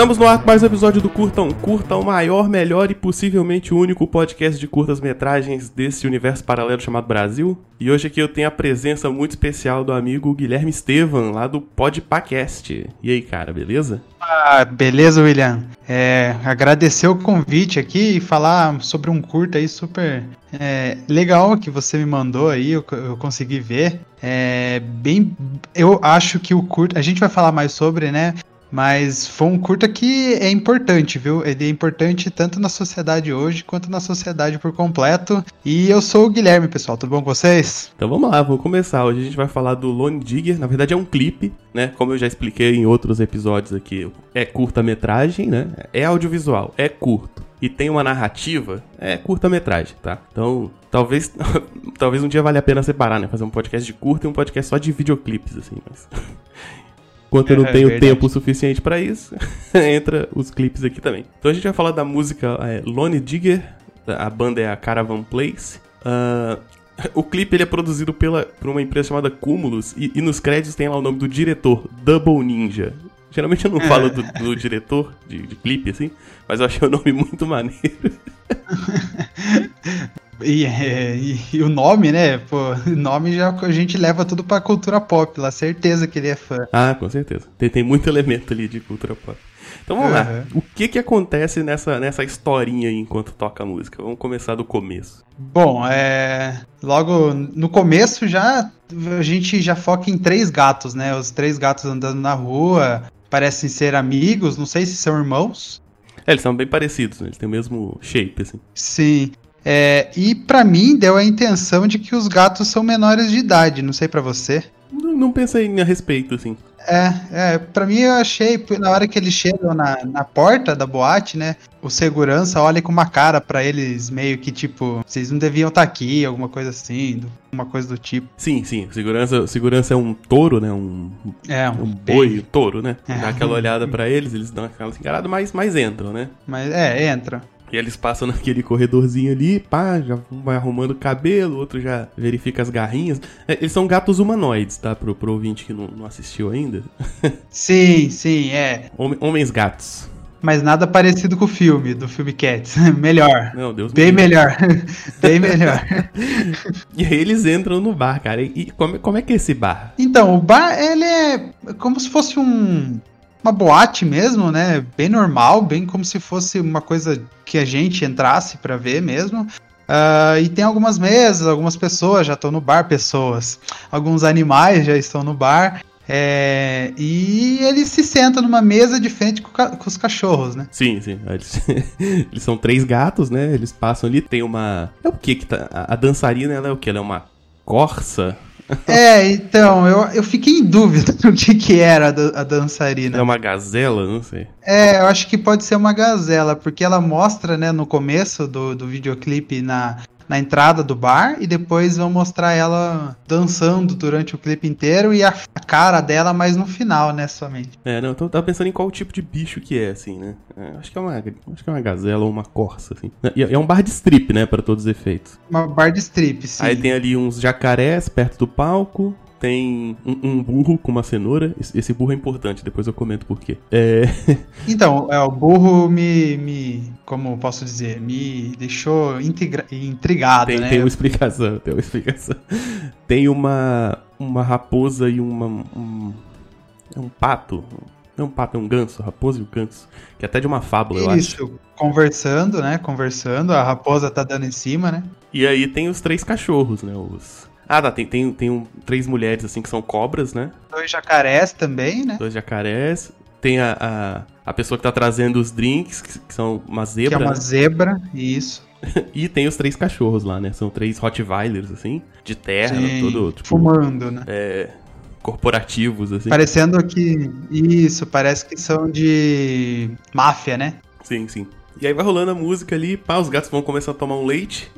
Estamos no ar com mais um episódio do Curtam Curta, o maior, melhor e possivelmente único podcast de curtas-metragens desse universo paralelo chamado Brasil. E hoje aqui eu tenho a presença muito especial do amigo Guilherme Estevam, lá do Podpacast. E aí, cara, beleza? Ah, beleza, William. É, agradecer o convite aqui e falar sobre um curta aí super é, legal que você me mandou aí, eu, eu consegui ver. É bem. Eu acho que o curta. A gente vai falar mais sobre, né? Mas foi um curta que é importante, viu? Ele é importante tanto na sociedade hoje quanto na sociedade por completo. E eu sou o Guilherme, pessoal. Tudo bom com vocês? Então vamos lá, vamos começar. Hoje a gente vai falar do Lone Digger. Na verdade é um clipe, né? Como eu já expliquei em outros episódios aqui. É curta-metragem, né? É audiovisual, é curto. E tem uma narrativa, é curta-metragem, tá? Então, talvez talvez um dia valha a pena separar, né? Fazer um podcast de curta e um podcast só de videoclipes, assim, mas. Enquanto eu não É, tenho verdade. tempo suficiente pra isso, entra os clipes aqui também. Então a gente vai falar da música é, Lone Digger, a banda é a Caravan Place. Ah, o clipe ele é produzido pela, por uma empresa chamada Cumulus e, e nos créditos tem lá o nome do diretor, Double Ninja. Geralmente eu não falo do, do diretor de, de clipe, assim, mas eu achei o nome muito maneiro. E, e- e o nome, né? Pô, nome já a gente leva tudo pra cultura pop lá. Certeza que ele é fã. Ah, com certeza. Tem, tem muito elemento ali de cultura pop. Então vamos lá. Aham. O que que acontece nessa, nessa historinha aí enquanto toca a música? Vamos começar do começo. Bom, é. Logo no começo já a gente já foca em três gatos, né? Os três gatos andando na rua, parecem ser amigos, não sei se são irmãos. É, eles são bem parecidos, né? Eles têm o mesmo shape, assim. Sim. É, e pra mim deu a intenção de que os gatos são menores de idade, não sei pra você. Não, não pensei a respeito, assim. É, é, pra mim eu achei, na hora que eles chegam na, na porta da boate, né? O segurança olha com uma cara pra eles, meio que tipo, vocês não deviam estar aqui, alguma coisa assim, uma coisa do tipo. Sim, sim. Segurança, segurança é um touro, né? Um, É, um boi, um touro, né? É. Dá aquela olhada pra eles, eles dão aquela encarada, mas, mas entram, né? Mas é, entra. E eles passam naquele corredorzinho ali, pá, já um vai arrumando o cabelo, o outro já verifica as garrinhas. É, eles são gatos humanoides, tá? Pro, pro ouvinte que não, não assistiu ainda. Sim, sim, é. Hom- Homens gatos. Mas nada parecido com o filme, do filme Cats. melhor. Não, Deus Bem melhor. Bem melhor. E aí eles entram no bar, cara. E, e como, como é que é esse bar? Então, o bar, ele é como se fosse um uma boate mesmo, né? Bem normal, bem como se fosse uma coisa que a gente entrasse pra ver mesmo. Ah, e tem algumas mesas, algumas pessoas já estão no bar, pessoas. Alguns animais já estão no bar. é, e ele se senta numa mesa de frente com, com os cachorros, né? Sim, sim. Eles, eles são três gatos, né? Eles passam ali. Tem uma. É o que que tá. A, a dançarina, ela é o que? Ela é uma corça? É, então, eu, eu fiquei em dúvida do que, que era a, dan- a dançarina. É uma gazela? Não sei. É, eu acho que pode ser uma gazela, porque ela mostra, né, no começo do, do videoclipe na, na entrada do bar e depois vão mostrar ela dançando durante o clipe inteiro e a, a cara dela mais no final, né, somente. É, não, eu tava pensando em qual tipo de bicho que é, assim, né? É, acho, que é uma, acho que é uma gazela ou uma corça, assim. E é um bar de strip, né? Pra todos os efeitos. Uma bar de strip, sim. Aí tem ali uns jacarés perto do palco. Tem um, um burro com uma cenoura. Esse, burro é importante, depois eu comento por quê. É. Então, é, o burro me, me, como posso dizer, me deixou integra- intrigado, Tem, né? tem uma explicação, tem uma explicação. Tem uma, uma raposa e uma. Um, é um pato. Não é um pato, é um ganso, raposa e o ganso. Que é até de uma fábula, eu acho. Isso, conversando, né, conversando, a raposa tá dando em cima, né? E aí tem os três cachorros, né? Os. Ah, tá, tem, tem, tem um- três mulheres assim que são cobras, né? Dois jacarés também, né? Dois jacarés. Tem a, a, a pessoa que tá trazendo os drinks, que, que são uma Que é zebra. uma né? zebra, isso. E tem os três cachorros lá, né? São três Rottweilers, assim, de terno, Sim, todo tipo, fumando, né? é, corporativos, assim. Parecendo que. Isso, parece que são de máfia, né? Sim, sim. E aí vai rolando a música ali, pá, os gatos vão começar a tomar um leite.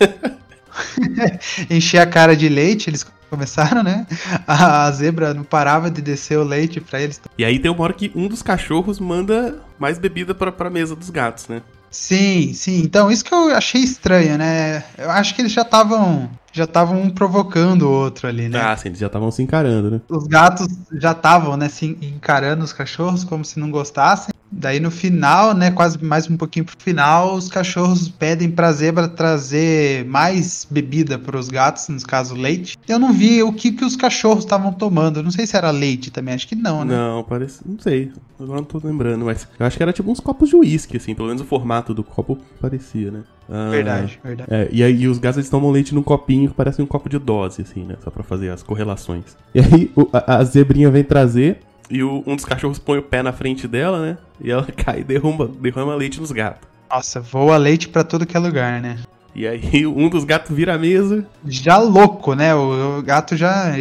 Encher a cara de leite, eles começaram, né? A zebra não parava de descer o leite pra eles. E aí tem uma hora que um dos cachorros manda mais bebida pra, pra mesa dos gatos, né? Sim, sim. Então, isso que eu achei estranho, né? Eu acho que eles já estavam já estavam um provocando o outro ali, né? Ah, sim, eles já estavam se encarando, né? Os gatos já estavam, né, se encarando os cachorros como se não gostassem. Daí no final, né, quase mais um pouquinho pro final, os cachorros pedem pra zebra trazer mais bebida para os gatos, no caso leite. Eu não vi o que, que os cachorros estavam tomando. Não sei se era leite também, acho que não, né? Não, parece. Não sei. Agora não tô lembrando, mas eu acho que era tipo uns copos de uísque, assim. Pelo menos o formato do copo parecia, né? Ah, Verdade, verdade. É, e aí os gatos eles tomam leite num copinho que parece um copo de dose, assim, né? Só pra fazer as correlações. E aí o- a, a zebrinha vem trazer e o- um dos cachorros põe o pé na frente dela, né? E ela cai e derruma, derrama leite nos gatos. Nossa, voa leite pra tudo que é lugar, né? E aí um dos gatos vira a mesa. Já louco, né? O, o gato já.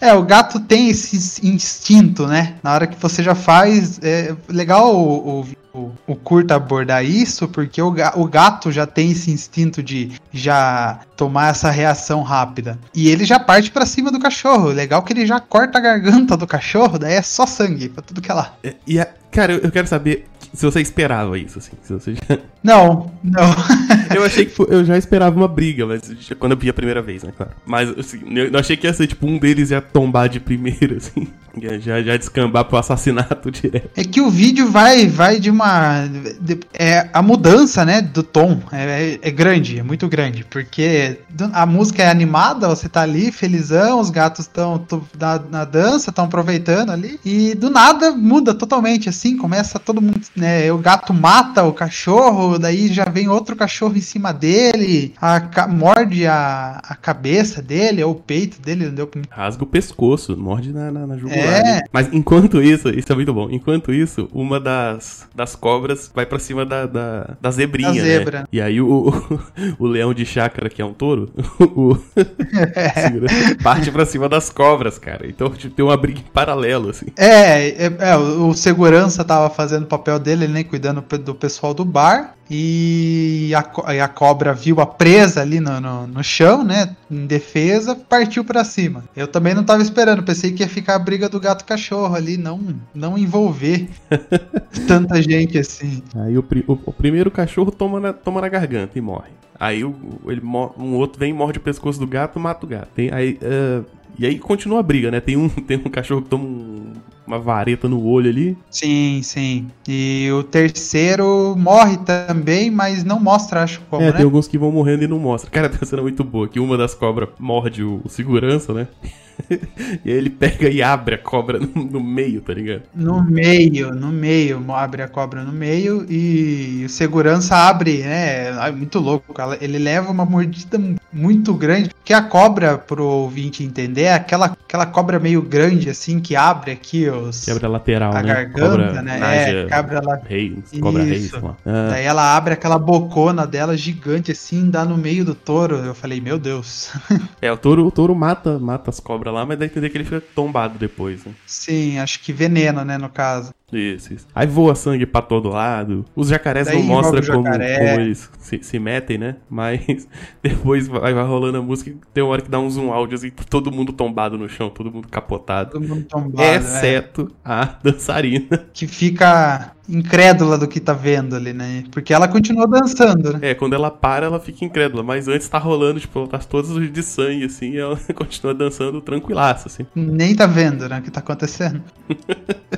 É, o gato tem esse instinto, né? Na hora que você já faz. É legal o, o, o, curta abordar isso, porque o, o gato já tem esse instinto de já tomar essa reação rápida. E ele já parte pra cima do cachorro. Legal que ele já corta a garganta do cachorro, daí é só sangue pra tudo que é lá. É, E, a, cara, eu, eu quero saber se você esperava isso, assim. Se você já... Não, não. Eu achei que eu já esperava uma briga, mas quando eu vi a primeira vez, né, claro. Mas assim, eu não achei que ia ser tipo um deles ia tombar de primeiro, assim. Ia Já, já descambar pro assassinato direto. É que o vídeo vai vai de uma. de- é, a mudança, né, do tom é, é- é grande, é muito grande. Porque a música é animada, você tá ali felizão, os gatos estão na, na dança, estão aproveitando ali. E do nada muda totalmente, assim. Começa todo mundo. Né, o gato mata o cachorro, daí já vem outro cachorro em cima dele, a, morde a, a cabeça dele, ou o peito dele, não deu Rasga o pescoço, morde na, na, na jugular. É. né? Mas enquanto isso, isso é muito bom. Enquanto isso, uma das, das cobras vai pra cima da, da, da zebrinha, Da né? zebra. E aí o, o, leão de chácara, que é um touro, o, segura- parte pra cima das cobras, cara. Então tipo, tem uma briga em paralelo, assim. É, é, é, o o segurança tava fazendo o papel dele, né? Cuidando pe- do pessoal do bar. E a, e a cobra viu a presa ali no, no, no chão, né? Em defesa, partiu pra cima. Eu também não tava esperando, pensei que ia ficar a briga do gato cachorro ali, não, não envolver tanta gente assim. Aí o, o- o primeiro cachorro toma na, toma na garganta e morre. Aí o, ele um outro vem, morde o pescoço do gato mata o gato. Tem, aí, ah, e aí continua a briga, né? Tem um, tem um cachorro que toma um- uma vareta no olho ali. Sim, sim. E o terceiro morre também, mas não mostra, acho como, é, né? tem alguns que vão morrendo e não mostra. Cara, tem uma cena muito boa, que uma das cobras morde o, segurança, né? e aí ele pega e abre a cobra no, no meio, tá ligado? No meio, no meio, abre a cobra no meio e o segurança abre, né? É muito louco. Ele leva uma mordida muito grande. Que a cobra, pro ouvinte entender, é aquela, aquela cobra meio grande, assim, que abre aqui os, Quebra lateral, a né? garganta, né? Náusea, É, cabra lá. Rei, cobra rei, Isso. sei lá. Ah, Daí ela abre aquela bocona dela gigante, assim, dá no meio do touro. Eu falei, meu Deus. É, o touro, o touro mata, mata as cobras lá, mas dá a entender que ele fica tombado depois, né? Sim, acho que veneno, né, no caso. Isso, isso. Aí voa sangue pra todo lado. Os jacarés Daí não mostram como, jacaré. como eles se, se metem, né? Mas depois vai, vai rolando a música tem uma hora que dá um zoom áudio assim, todo mundo tombado no chão, todo mundo capotado. Todo mundo tombado, né? exceto a dançarina. que fica incrédula do que tá vendo ali, né? Porque ela continua dançando, né? É, quando ela para, ela fica incrédula. Mas antes tá rolando, tipo, ela tá todas de sangue, assim, e ela continua dançando tranquilaça, assim. Nem tá vendo, né? O que tá acontecendo.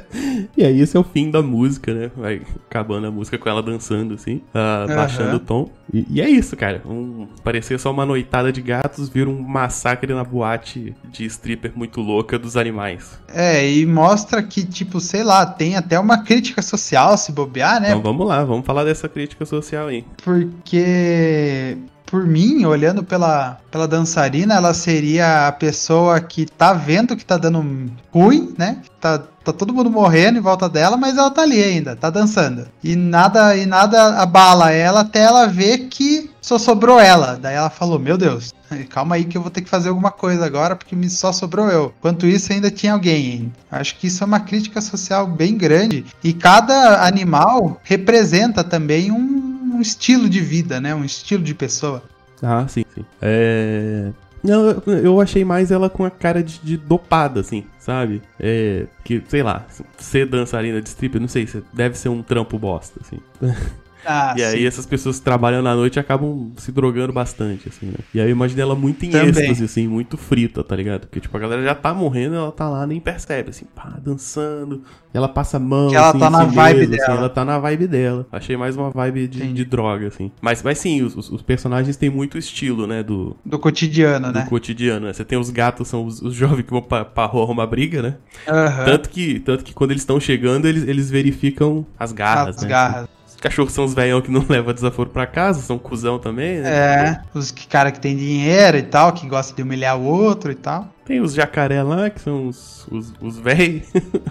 E aí esse é o fim da música, né? Vai acabando a música com ela dançando, assim, ah, Aham. baixando o tom. E, e é isso, cara. Um, parecia só uma noitada de gatos, vira um massacre na boate de stripper muito louca dos animais. É, e mostra que, tipo, sei lá, tem até uma crítica social se bobear, né? Então vamos lá, vamos falar dessa crítica social aí. Porque, por mim, olhando pela, pela dançarina, ela seria a pessoa que tá vendo que tá dando ruim, né? Tá, tá todo mundo morrendo em volta dela, mas ela tá ali ainda, tá dançando. E nada, e nada abala ela até ela ver que só sobrou ela. Daí ela falou: Meu Deus, calma aí que eu vou ter que fazer alguma coisa agora, porque me só sobrou eu. Enquanto isso, ainda tinha alguém. Acho que isso é uma crítica social bem grande. E cada animal representa também um, um estilo de vida, né? Um estilo de pessoa. Ah, sim, sim. É. Não, eu- achei mais ela com a cara de, de dopada, assim, sabe? É. Que, sei lá, ser dançarina de stripper, não sei, se deve ser um trampo bosta, assim. Ah, E aí sim. essas pessoas que trabalham na noite acabam se drogando bastante, assim, né? E aí eu imagino ela muito em Também. êxtase, assim, muito frita, tá ligado? Porque, tipo, a galera já tá morrendo, ela tá lá, nem percebe, assim, pá, dançando. Ela passa a mão, Que ela assim, tá na si vibe assim, dela. ela tá na vibe dela. Achei mais uma vibe de, de droga, assim. Mas, mas sim, os, os- personagens têm muito estilo, né, do, Do cotidiano, do né? cotidiano, né? Você tem os gatos, são os, os jovens que vão pra, pra rua arrumar briga, né? Aham. Tanto, que, tanto que quando eles estão chegando, eles, eles verificam as garras, As né? garras. Os cachorros são os velhão que não levam desaforo pra casa, são cuzão também, né? É, os cara que tem dinheiro e tal, que gosta de humilhar o outro e tal. Tem os jacaré lá, que são os, os, os véi,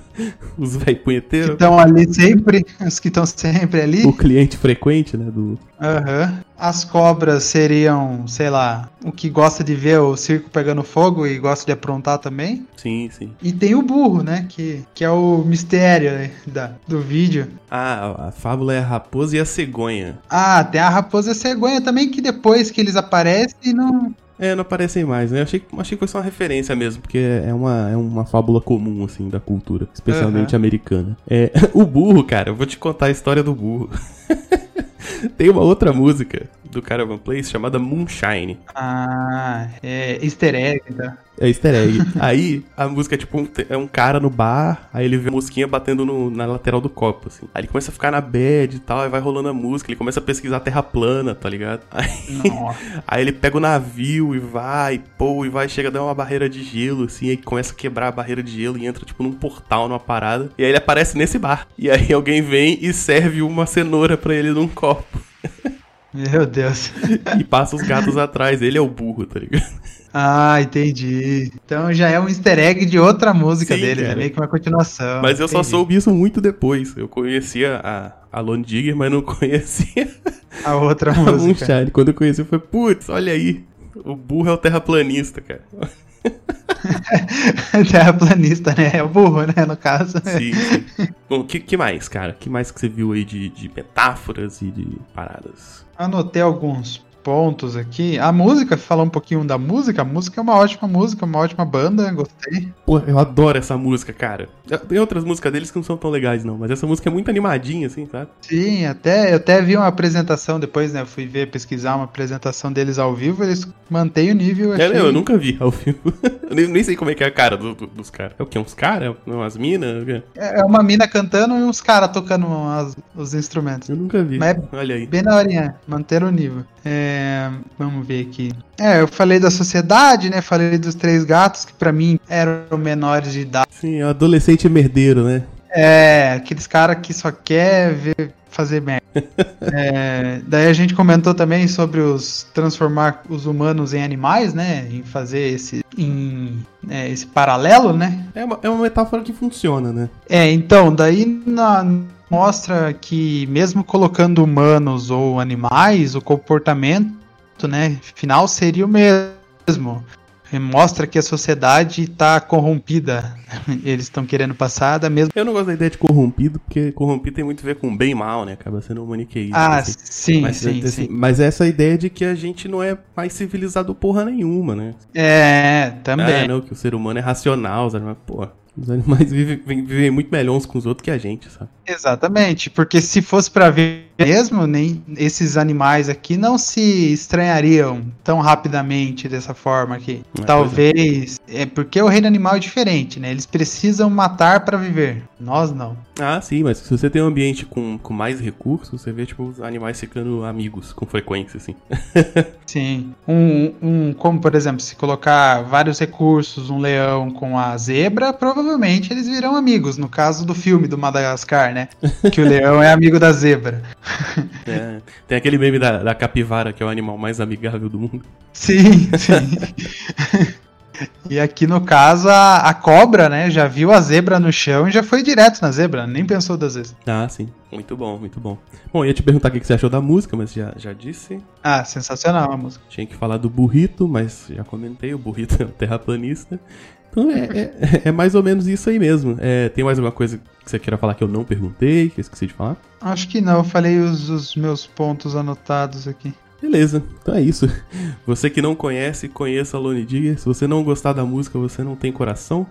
os véi Que punheteiros. estão ali sempre, os que estão sempre ali. O cliente frequente, né, do... Aham. As cobras seriam, sei lá, o que gosta de ver o circo pegando fogo e gosta de aprontar também. Sim, sim. E tem o burro, né? Que, que é o mistério né, da, do vídeo. Ah, a fábula é a raposa e a cegonha. Ah, tem a raposa cegonha também, que depois que eles aparecem, não. É, não aparecem mais, né? Eu achei, achei que foi só uma referência mesmo, porque é uma, é uma fábula comum, assim, da cultura, especialmente americana. É, o burro, cara, eu vou te contar a história do burro. Tem uma outra música do Caravan Place chamada Moonshine. Ah, é easter egg, tá? É easter egg. aí a música é tipo um, é um cara no bar, aí ele vê a mosquinha batendo no- na lateral do copo, assim. Aí ele começa a ficar na bad e tal, aí vai rolando a música, ele começa a pesquisar a terra plana, tá ligado? Aí, Nossa. aí ele pega o navio e vai, pô, e vai, chega a dar uma barreira de gelo, assim, aí começa a quebrar a barreira de gelo e entra, tipo, num portal, numa parada. E aí ele aparece nesse bar. E aí alguém vem e serve uma cenoura pra ele num copo. Meu Deus. e passa os gatos atrás. Ele é o burro, tá ligado? Ah, entendi. Então já é um easter egg de outra música Sim, dele, é cara. meio que uma continuação. Mas eu só Entendi. soube isso muito depois. Eu conhecia a, a Lone Digger, mas não conhecia a outra a música. Moonshine. Quando eu conheci, eu falei, putz, olha aí. O burro é o terraplanista, cara. Terraplanista, né? É o burro, né? No caso. Sim, sim. Bom, o que, que mais, cara? O que mais que você viu aí de, de metáforas e de paradas? Anotei alguns pontos aqui. A música, falar um pouquinho da música. A música é uma ótima música, uma ótima banda, gostei. Pô, eu adoro essa música, cara. Tem outras músicas deles que não são tão legais, não. Mas essa música é muito animadinha, assim, sabe? Sim, até eu até vi uma apresentação depois, né? Fui ver, pesquisar uma apresentação deles ao vivo, eles mantêm o nível. É, achei- eu nunca vi ao vivo. eu nem, nem sei como é que é a cara do- do- dos caras. É o quê? Uns caras? Umas minas? O quê? É uma mina cantando e uns caras tocando as- os instrumentos. Eu nunca vi. Mas- Olha aí. Bem na horinha, manter o nível. É, vamos ver aqui. É, eu falei da sociedade, né? Falei dos três gatos, que pra mim eram menores de idade. Sim, é um adolescente merdeiro, né? É, aqueles caras que só quer ver fazer merda. É, daí a gente comentou também sobre os transformar os humanos em animais, né? Em fazer esse, em, é, esse paralelo, né? É uma, é uma metáfora que funciona, né? É, então, daí na- mostra que mesmo colocando humanos ou animais, o comportamento, né, final seria o mesmo. Mostra que a sociedade está corrompida. Eles estão querendo passar da mesma. Eu não gosto da ideia de corrompido, porque corrompido tem muito a ver com bem e mal, né? Acaba sendo um maniqueísmo. Ah, assim. sim, Mas, sim, assim, sim. mas essa ideia de que a gente não é mais civilizado porra nenhuma, né? É, também. Ah, não, que o ser humano é racional, os animais, porra. Os animais vivem, vivem muito melhor uns com os outros que a gente, sabe? Exatamente, porque se fosse pra ver mesmo, nem esses animais aqui não se estranhariam tão rapidamente dessa forma aqui. É, Talvez é porque o reino animal é diferente, né? Eles precisam matar pra viver. Nós não. Ah, sim, mas se você tem um ambiente com, com mais recursos, você vê, tipo, os animais ficando amigos com frequência, assim. Sim. Um, um como por exemplo, se colocar vários recursos, um leão com a zebra, provavelmente eles virão amigos. No caso do filme do Madagascar, né? Que o leão é amigo da zebra. É, tem aquele meme da, da capivara, que é o animal mais amigável do mundo. Sim, sim. E aqui no caso a, a cobra, né, já viu a zebra no chão e já foi direto na zebra, nem pensou duas vezes. Ah, sim. Muito bom, muito bom. Bom, ia te perguntar o que que você achou da música, mas já, já disse. Ah, sensacional a música. Tinha que falar do burrito, mas já comentei, o burrito é um terraplanista. Então é, é, é mais ou menos isso aí mesmo. É, tem mais alguma coisa que você queira falar que eu não perguntei, que eu esqueci de falar? Acho que não, eu falei os, os meus pontos anotados aqui. Beleza, então é isso. Você que não conhece, conheça a Lone Digger. Se você não gostar da música, você não tem coração.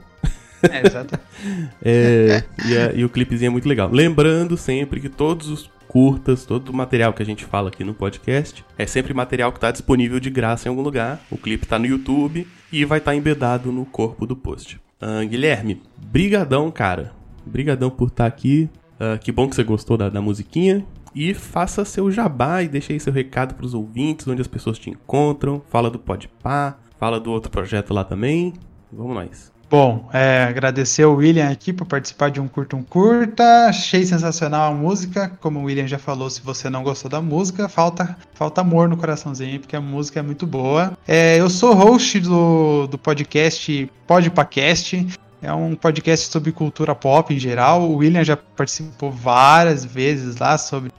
É, exato. É, e, a- e o clipezinho é muito legal. Lembrando sempre que todos os curtas, todo o material que a gente fala aqui no podcast. É sempre material que está disponível de graça em algum lugar. O clipe está no YouTube e vai estar tá embedado no corpo do post. Uh, Guilherme, brigadão, cara. Brigadão por estar tá aqui. Uh, que bom que você gostou da, da musiquinha. E faça seu jabá e deixe aí seu recado para os ouvintes, onde as pessoas te encontram. Fala do Podpah, fala do outro projeto lá também. Vamos nós. Bom, é, agradecer o William aqui por participar de um curto um curta. Achei sensacional a música. Como o William já falou, se você não gostou da música, falta, falta amor no coraçãozinho, porque a música é muito boa. É, eu sou host do, do podcast Podpacast. É um podcast sobre cultura pop em geral. O William já participou várias vezes lá sobre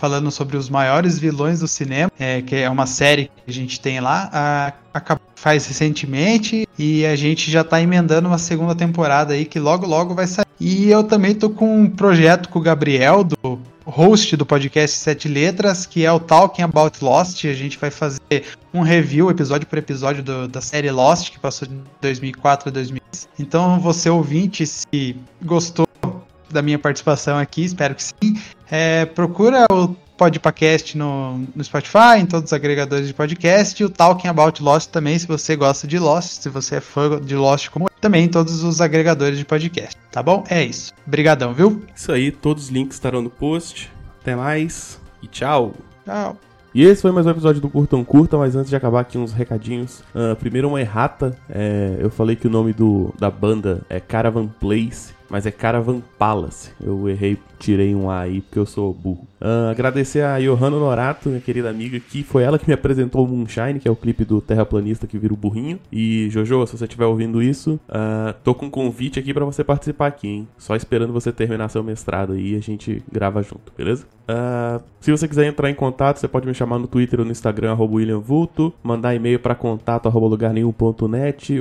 falando sobre os maiores vilões do cinema, é, que é uma série que a gente tem lá, a, a, faz recentemente e a gente já está emendando uma segunda temporada aí que logo logo vai sair. E eu também tô com um projeto com o Gabriel do host do podcast Sete Letras, que é o Talking About Lost. A gente vai fazer um review, episódio por episódio, do, da série Lost, que passou de 2004 a 2006. Então, você ouvinte, se gostou da minha participação aqui, espero que sim, é, procura o Podpacast no, no Spotify, em todos os agregadores de podcast, e o Talking About Lost também, se você gosta de Lost, se você é fã de Lost como eu, também em todos os agregadores de podcast, tá bom? É isso. Obrigadão, viu? Isso aí, todos os links estarão no post. Até mais e tchau. Tchau. E esse foi mais um episódio do Curtão Curta, mas antes de acabar aqui uns recadinhos. Uh, primeiro uma errata, é, eu falei que o nome do, da banda é Caravan Place mas é Caravan Palace. Eu errei, tirei um A aí porque eu sou burro. Uh, agradecer a Johanna Norato, minha querida amiga, que foi ela que me apresentou o Moonshine, que é o clipe do terraplanista que vira o burrinho. E Jojo, se você estiver ouvindo isso, uh, tô com um convite aqui para você participar aqui, hein? Só esperando você terminar seu mestrado aí e a gente grava junto, beleza? Uh, se você quiser entrar em contato, você pode me chamar no Twitter ou no Instagram, arroba William Vulto, mandar e-mail para contato arroba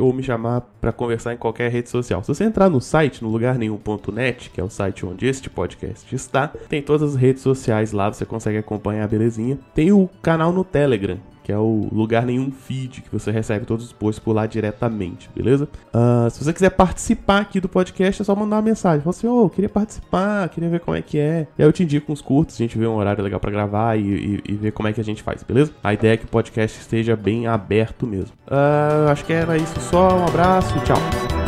ou me chamar para conversar em qualquer rede social. Se você entrar no site, no lugar nenhum.net, que é o site onde este podcast está, tem todas as redes sociais lá, você consegue acompanhar a belezinha. Tem o canal no Telegram, que é o lugar nenhum feed, que você recebe todos os posts por lá diretamente, beleza? Uh, se você quiser participar aqui do podcast, é só mandar uma mensagem. Fala assim, ô, oh, queria participar, queria ver como é que é. E aí eu te indico uns curtos, a gente vê um horário legal para gravar e, e, e, ver como é que a gente faz, beleza? A ideia é que o podcast esteja bem aberto mesmo. Uh, acho que era isso só, um abraço, tchau.